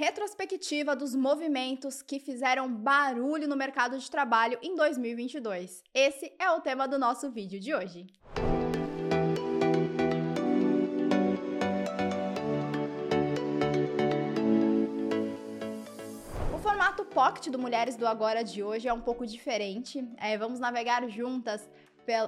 retrospectiva dos movimentos que fizeram barulho no mercado de trabalho em 2022. Esse é o tema do nosso vídeo de hoje. O formato Pocket do Mulheres do Agora de hoje é um pouco diferente. É, vamos navegar juntas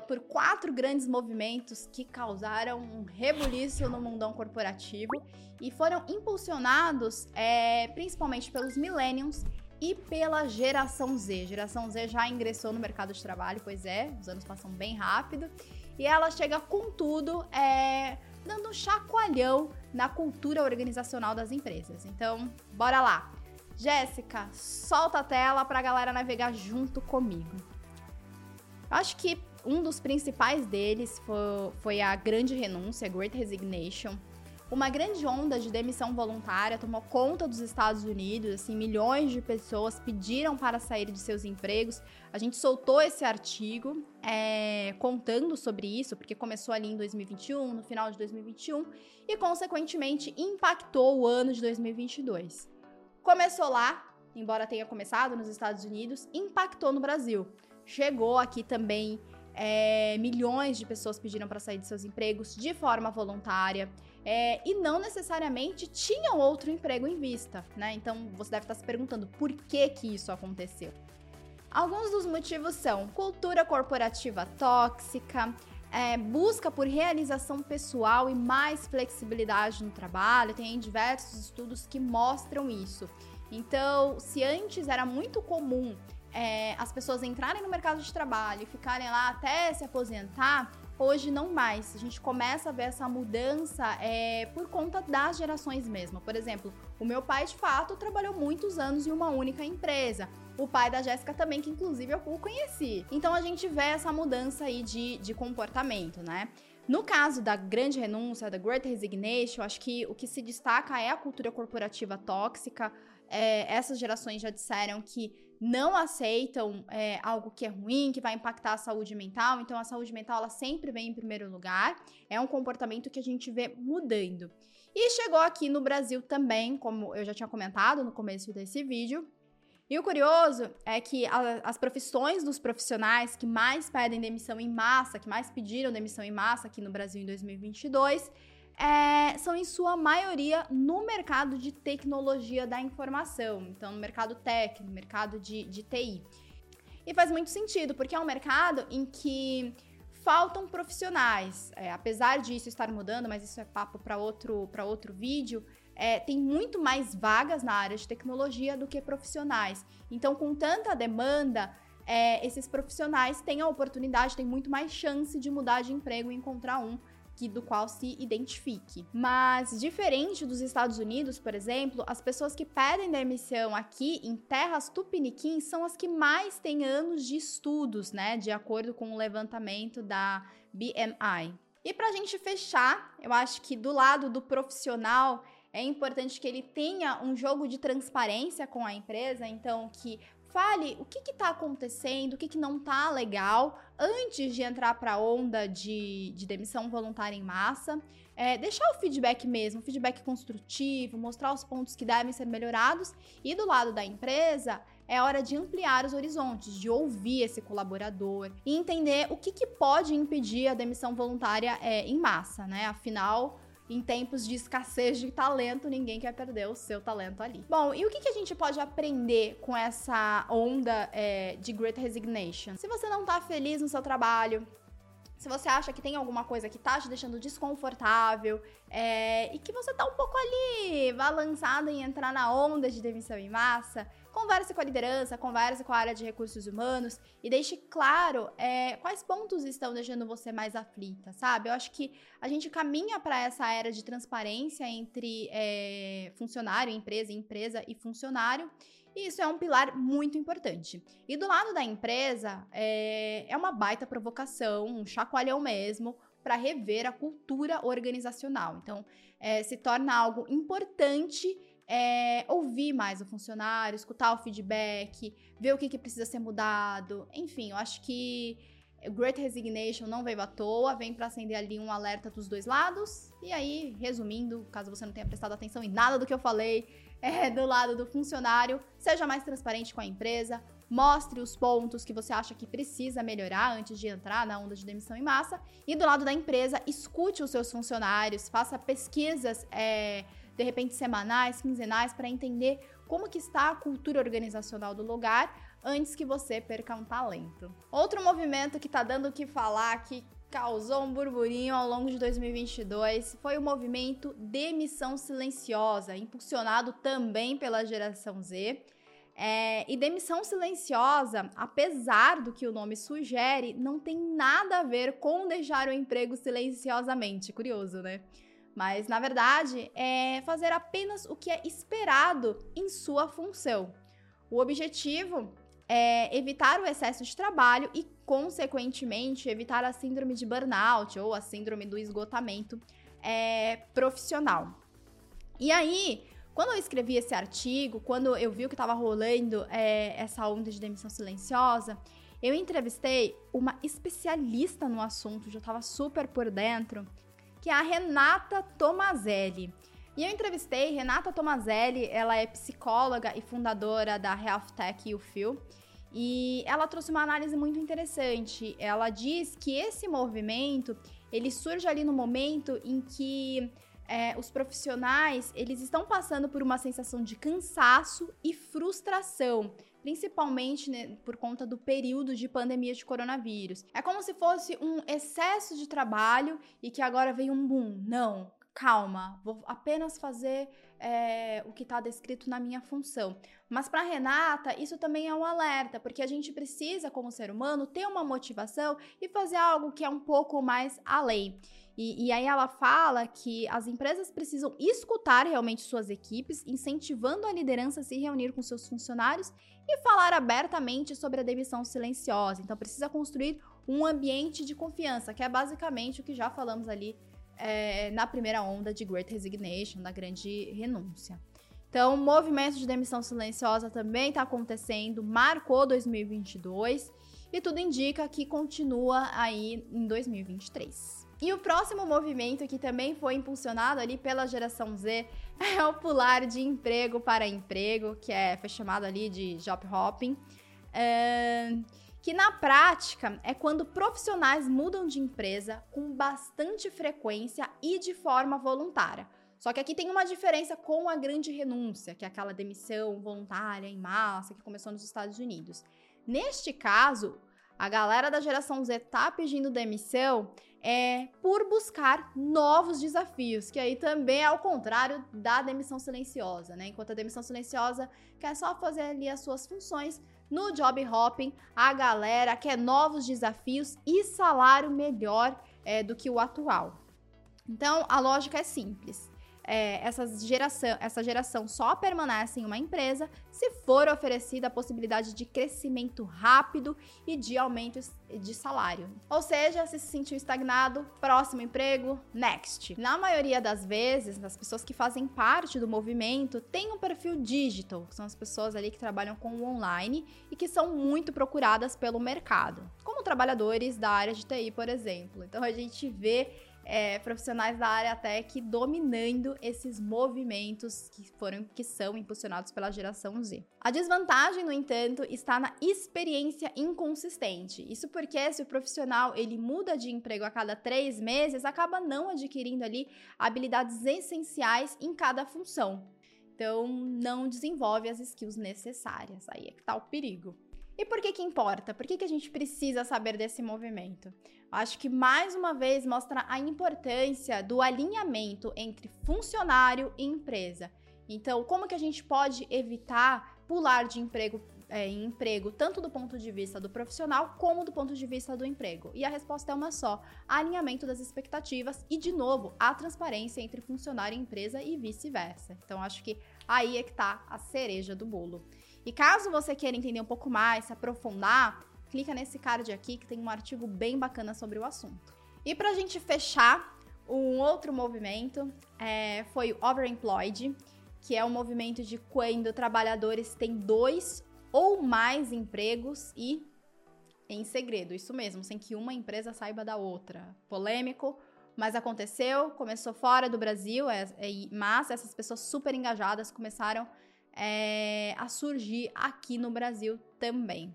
por quatro grandes movimentos que causaram um rebuliço no mundão corporativo e foram impulsionados é, principalmente pelos millennials e pela geração Z. Geração Z já ingressou no mercado de trabalho, pois é, os anos passam bem rápido, e ela chega com tudo, é, dando um chacoalhão na cultura organizacional das empresas. Então, bora lá! Jéssica, solta a tela para a galera navegar junto comigo. Acho que um dos principais deles foi, foi a grande renúncia, Great Resignation. Uma grande onda de demissão voluntária tomou conta dos Estados Unidos, assim, milhões de pessoas pediram para sair de seus empregos. A gente soltou esse artigo é, contando sobre isso, porque começou ali em 2021, no final de 2021, e consequentemente impactou o ano de 2022. Começou lá, embora tenha começado nos Estados Unidos, impactou no Brasil. Chegou aqui também é, milhões de pessoas pediram para sair de seus empregos de forma voluntária é, e não necessariamente tinham outro emprego em vista, né? Então você deve estar se perguntando por que que isso aconteceu. Alguns dos motivos são cultura corporativa tóxica, é, busca por realização pessoal e mais flexibilidade no trabalho. Tem diversos estudos que mostram isso. Então, se antes era muito comum é, as pessoas entrarem no mercado de trabalho e ficarem lá até se aposentar, hoje não mais. A gente começa a ver essa mudança é, por conta das gerações mesmo. Por exemplo, o meu pai, de fato, trabalhou muitos anos em uma única empresa. O pai da Jéssica também, que inclusive eu conheci. Então a gente vê essa mudança aí de, de comportamento, né? No caso da grande renúncia, da Great Resignation, acho que o que se destaca é a cultura corporativa tóxica. É, essas gerações já disseram que não aceitam é, algo que é ruim, que vai impactar a saúde mental. Então, a saúde mental ela sempre vem em primeiro lugar. É um comportamento que a gente vê mudando. E chegou aqui no Brasil também, como eu já tinha comentado no começo desse vídeo. E o curioso é que a, as profissões dos profissionais que mais pedem demissão em massa, que mais pediram demissão em massa aqui no Brasil em 2022, é, são em sua maioria no mercado de tecnologia da informação, então no mercado tech, no mercado de, de TI. E faz muito sentido, porque é um mercado em que faltam profissionais. É, apesar disso estar mudando, mas isso é papo para outro, outro vídeo, é, tem muito mais vagas na área de tecnologia do que profissionais. Então, com tanta demanda, é, esses profissionais têm a oportunidade, têm muito mais chance de mudar de emprego e encontrar um que, do qual se identifique. Mas, diferente dos Estados Unidos, por exemplo, as pessoas que pedem demissão aqui em terras tupiniquins são as que mais têm anos de estudos, né? De acordo com o levantamento da BMI. E para a gente fechar, eu acho que do lado do profissional é importante que ele tenha um jogo de transparência com a empresa, então que Fale o que está acontecendo, o que, que não está legal antes de entrar para a onda de, de demissão voluntária em massa. É, deixar o feedback mesmo, feedback construtivo, mostrar os pontos que devem ser melhorados. E do lado da empresa, é hora de ampliar os horizontes, de ouvir esse colaborador e entender o que, que pode impedir a demissão voluntária é, em massa, né? Afinal, em tempos de escassez de talento, ninguém quer perder o seu talento ali. Bom, e o que, que a gente pode aprender com essa onda é, de Great Resignation? Se você não tá feliz no seu trabalho, se você acha que tem alguma coisa que tá te deixando desconfortável é, e que você tá um pouco ali balançado em entrar na onda de demissão em massa, converse com a liderança, converse com a área de recursos humanos e deixe claro é, quais pontos estão deixando você mais aflita, sabe? Eu acho que a gente caminha para essa era de transparência entre é, funcionário, empresa, empresa e funcionário. E isso é um pilar muito importante. E do lado da empresa, é, é uma baita provocação, um chacoalhão mesmo, para rever a cultura organizacional. Então, é, se torna algo importante é, ouvir mais o funcionário, escutar o feedback, ver o que, que precisa ser mudado. Enfim, eu acho que Great Resignation não veio à toa, vem para acender ali um alerta dos dois lados. E aí, resumindo, caso você não tenha prestado atenção em nada do que eu falei, é, do lado do funcionário, seja mais transparente com a empresa, mostre os pontos que você acha que precisa melhorar antes de entrar na onda de demissão em massa. E do lado da empresa, escute os seus funcionários, faça pesquisas, é, de repente semanais, quinzenais, para entender como que está a cultura organizacional do lugar antes que você perca um talento. Outro movimento que está dando o que falar, que causou um burburinho ao longo de 2022 foi o movimento Demissão Silenciosa, impulsionado também pela geração Z. É, e demissão silenciosa, apesar do que o nome sugere, não tem nada a ver com deixar o emprego silenciosamente. Curioso, né? Mas, na verdade, é fazer apenas o que é esperado em sua função. O objetivo é evitar o excesso de trabalho e, consequentemente, evitar a síndrome de burnout ou a síndrome do esgotamento é, profissional. E aí, quando eu escrevi esse artigo, quando eu vi que estava rolando é, essa onda de demissão silenciosa, eu entrevistei uma especialista no assunto, já estava super por dentro, que é a Renata Tomazelli. E eu entrevistei Renata Tomazelli, ela é psicóloga e fundadora da Health Tech UFIL. E ela trouxe uma análise muito interessante. Ela diz que esse movimento, ele surge ali no momento em que é, os profissionais, eles estão passando por uma sensação de cansaço e frustração, principalmente né, por conta do período de pandemia de coronavírus. É como se fosse um excesso de trabalho e que agora veio um boom. Não, calma, vou apenas fazer é, o que está descrito na minha função. Mas para Renata, isso também é um alerta, porque a gente precisa, como ser humano, ter uma motivação e fazer algo que é um pouco mais além. E, e, aí ela fala que as empresas precisam escutar realmente suas equipes, incentivando a liderança a se reunir com seus funcionários e falar abertamente sobre a demissão silenciosa. Então precisa construir um ambiente de confiança, que é basicamente o que já falamos ali é, na primeira onda de Great Resignation, da grande renúncia. Então, o movimento de demissão silenciosa também está acontecendo, marcou 2022 e tudo indica que continua aí em 2023. E o próximo movimento que também foi impulsionado ali pela geração Z é o pular de emprego para emprego, que é, foi chamado ali de job hopping. Que na prática é quando profissionais mudam de empresa com bastante frequência e de forma voluntária. Só que aqui tem uma diferença com a grande renúncia, que é aquela demissão voluntária em massa que começou nos Estados Unidos. Neste caso, a galera da geração Z tá pedindo demissão é por buscar novos desafios, que aí também é ao contrário da demissão silenciosa, né? Enquanto a demissão silenciosa quer só fazer ali as suas funções, no job hopping, a galera quer novos desafios e salário melhor é, do que o atual. Então, a lógica é simples é, essa, geração, essa geração só permanece em uma empresa se for oferecida a possibilidade de crescimento rápido e de aumento de salário. Ou seja, se se sentiu estagnado, próximo emprego, next. Na maioria das vezes, as pessoas que fazem parte do movimento têm um perfil digital, são as pessoas ali que trabalham com o online e que são muito procuradas pelo mercado, como trabalhadores da área de TI, por exemplo. Então a gente vê é, profissionais da área tech dominando esses movimentos que foram que são impulsionados pela geração Z. A desvantagem, no entanto, está na experiência inconsistente. Isso porque se o profissional ele muda de emprego a cada três meses, acaba não adquirindo ali habilidades essenciais em cada função. Então, não desenvolve as skills necessárias. Aí é que tá o perigo. E por que que importa? Por que, que a gente precisa saber desse movimento? Acho que mais uma vez mostra a importância do alinhamento entre funcionário e empresa. Então, como que a gente pode evitar pular de emprego é, em emprego, tanto do ponto de vista do profissional como do ponto de vista do emprego? E a resposta é uma só: alinhamento das expectativas e, de novo, a transparência entre funcionário e empresa e vice-versa. Então, acho que aí é que tá a cereja do bolo. E caso você queira entender um pouco mais, se aprofundar, clica nesse card aqui que tem um artigo bem bacana sobre o assunto. E para a gente fechar, um outro movimento é, foi o Overemployed, que é um movimento de quando trabalhadores têm dois ou mais empregos e em segredo, isso mesmo, sem que uma empresa saiba da outra. Polêmico, mas aconteceu, começou fora do Brasil, é, é, mas essas pessoas super engajadas começaram a surgir aqui no Brasil também.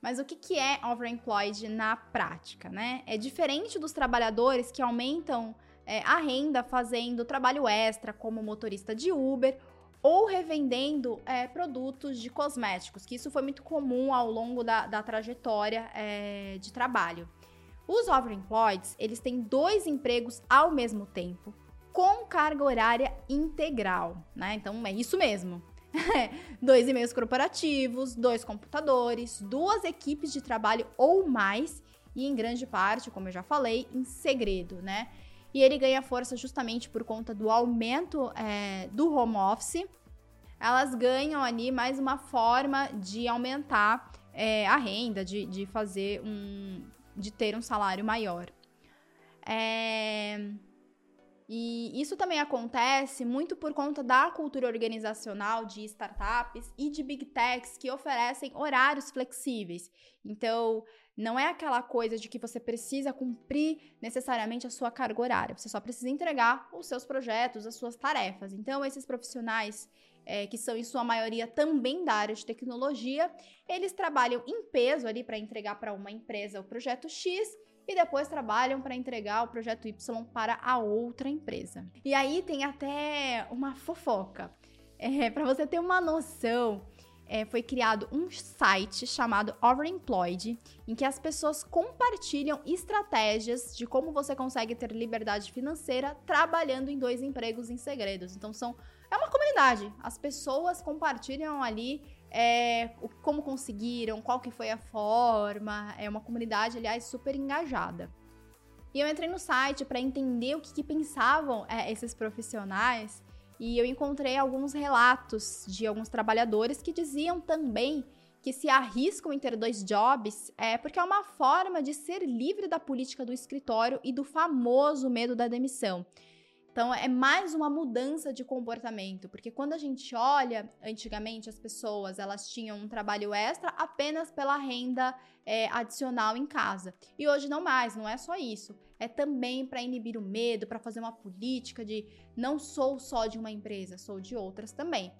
Mas o que, que é overemployed na prática, né? É diferente dos trabalhadores que aumentam é, a renda fazendo trabalho extra, como motorista de Uber, ou revendendo é, produtos de cosméticos, que isso foi muito comum ao longo da, da trajetória é, de trabalho. Os overemployed, eles têm dois empregos ao mesmo tempo, com carga horária integral, né? Então é isso mesmo. dois e-mails corporativos, dois computadores, duas equipes de trabalho ou mais, e em grande parte, como eu já falei, em segredo, né? E ele ganha força justamente por conta do aumento é, do home office. Elas ganham ali mais uma forma de aumentar é, a renda, de, de fazer um. de ter um salário maior. É. E isso também acontece muito por conta da cultura organizacional de startups e de big techs que oferecem horários flexíveis. Então, não é aquela coisa de que você precisa cumprir necessariamente a sua carga horária, você só precisa entregar os seus projetos, as suas tarefas. Então, esses profissionais é, que são em sua maioria também da área de tecnologia, eles trabalham em peso ali para entregar para uma empresa o projeto X e depois trabalham para entregar o projeto Y para a outra empresa. E aí tem até uma fofoca. É, para você ter uma noção, é, foi criado um site chamado Overemployed, em que as pessoas compartilham estratégias de como você consegue ter liberdade financeira trabalhando em dois empregos em segredos. Então são é uma comunidade. As pessoas compartilham ali é, como conseguiram, qual que foi a forma. É uma comunidade, aliás, super engajada. E eu entrei no site para entender o que, que pensavam é, esses profissionais e eu encontrei alguns relatos de alguns trabalhadores que diziam também que se arriscam em ter dois jobs é porque é uma forma de ser livre da política do escritório e do famoso medo da demissão. Então é mais uma mudança de comportamento, porque quando a gente olha, antigamente as pessoas elas tinham um trabalho extra apenas pela renda é, adicional em casa. E hoje não mais, não é só isso. É também para inibir o medo, para fazer uma política de não sou só de uma empresa, sou de outras também.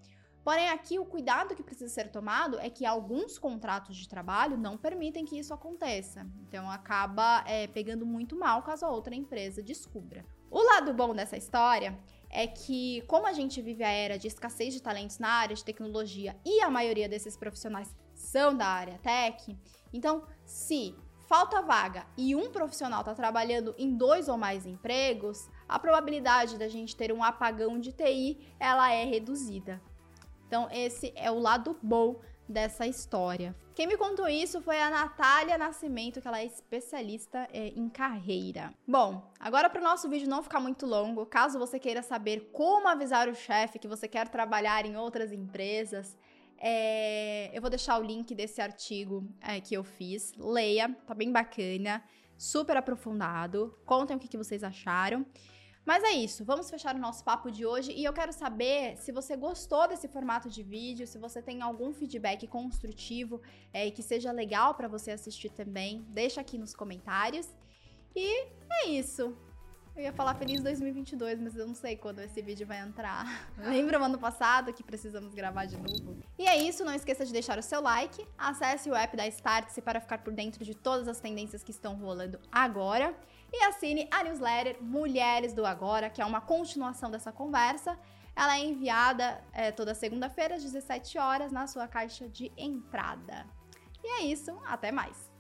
Porém, aqui o cuidado que precisa ser tomado é que alguns contratos de trabalho não permitem que isso aconteça. Então, acaba é, pegando muito mal caso a outra empresa descubra. O lado bom dessa história é que, como a gente vive a era de escassez de talentos na área de tecnologia e a maioria desses profissionais são da área tech, então, se falta vaga e um profissional está trabalhando em dois ou mais empregos, a probabilidade da gente ter um apagão de TI ela é reduzida. Então, esse é o lado bom dessa história. Quem me contou isso foi a Natália Nascimento, que ela é especialista é, em carreira. Bom, agora para o nosso vídeo não ficar muito longo, caso você queira saber como avisar o chefe que você quer trabalhar em outras empresas, é, eu vou deixar o link desse artigo é, que eu fiz. Leia, tá bem bacana, super aprofundado. Contem o que, que vocês acharam. Mas é isso, vamos fechar o nosso papo de hoje e eu quero saber se você gostou desse formato de vídeo, se você tem algum feedback construtivo é, que seja legal para você assistir também, deixa aqui nos comentários. E é isso. Eu ia falar feliz 2022, mas eu não sei quando esse vídeo vai entrar. Lembra o ano passado que precisamos gravar de novo? E é isso, não esqueça de deixar o seu like, acesse o app da Startse para ficar por dentro de todas as tendências que estão rolando agora e assine a newsletter Mulheres do Agora, que é uma continuação dessa conversa. Ela é enviada é, toda segunda-feira às 17 horas na sua caixa de entrada. E é isso, até mais!